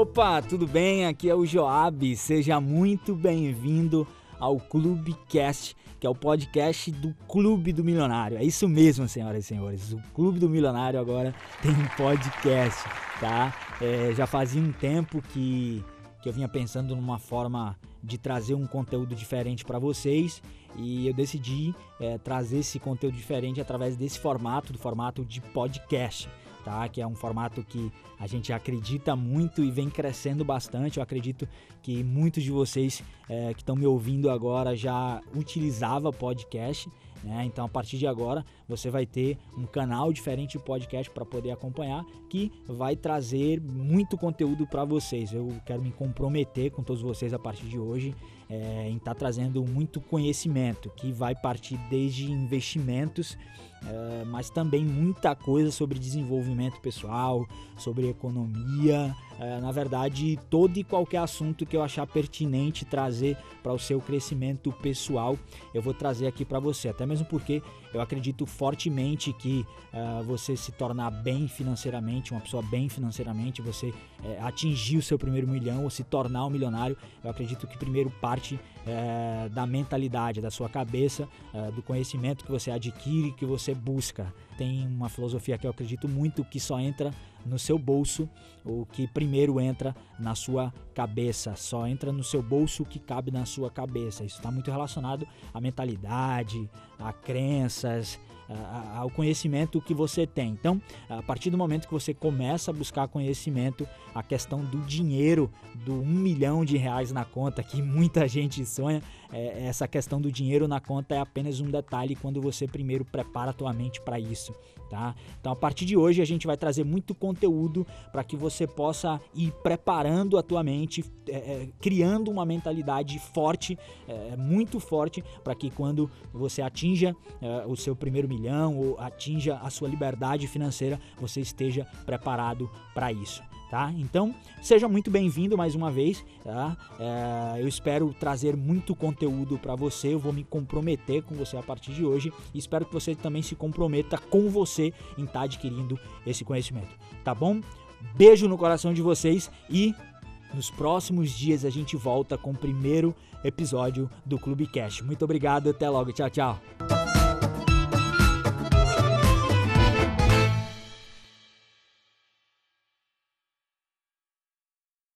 Opa, tudo bem? Aqui é o Joab. Seja muito bem-vindo ao Clubecast, que é o podcast do Clube do Milionário. É isso mesmo, senhoras e senhores. O Clube do Milionário agora tem um podcast, tá? É, já fazia um tempo que, que eu vinha pensando numa forma de trazer um conteúdo diferente para vocês e eu decidi é, trazer esse conteúdo diferente através desse formato, do formato de podcast tá? Que é um formato que a gente acredita muito e vem crescendo bastante. Eu acredito que muitos de vocês é, que estão me ouvindo agora já utilizava podcast. Né? Então, a partir de agora, você vai ter um canal diferente de podcast para poder acompanhar, que vai trazer muito conteúdo para vocês. Eu quero me comprometer com todos vocês a partir de hoje é, em estar tá trazendo muito conhecimento, que vai partir desde investimentos é, mas também muita coisa sobre desenvolvimento pessoal, sobre economia, é, na verdade, todo e qualquer assunto que eu achar pertinente trazer para o seu crescimento pessoal, eu vou trazer aqui para você. Até mesmo porque eu acredito fortemente que uh, você se tornar bem financeiramente, uma pessoa bem financeiramente, você atingir o seu primeiro milhão ou se tornar um milionário, eu acredito que primeiro parte uh, da mentalidade, da sua cabeça, eh, do conhecimento que você adquire, que você busca. Tem uma filosofia que eu acredito muito que só entra no seu bolso o que primeiro entra na sua cabeça. Só entra no seu bolso o que cabe na sua cabeça. Isso está muito relacionado à mentalidade, a crenças, ao conhecimento que você tem. Então, a partir do momento que você começa a buscar conhecimento, a questão do dinheiro, do um milhão de reais na conta, que muita gente sonha, é, essa questão do dinheiro na conta é apenas um detalhe quando você primeiro prepara a tua mente para isso, tá? Então, a partir de hoje a gente vai trazer muito conteúdo para que você possa ir preparando a tua mente, é, criando uma mentalidade forte, é, muito forte, para que quando você atinja é, o seu primeiro milhão ou atinja a sua liberdade financeira, você esteja preparado para isso tá? Então, seja muito bem-vindo mais uma vez, tá? É, eu espero trazer muito conteúdo para você, eu vou me comprometer com você a partir de hoje e espero que você também se comprometa com você em estar tá adquirindo esse conhecimento, tá bom? Beijo no coração de vocês e nos próximos dias a gente volta com o primeiro episódio do Clube Cash. Muito obrigado, até logo, tchau, tchau.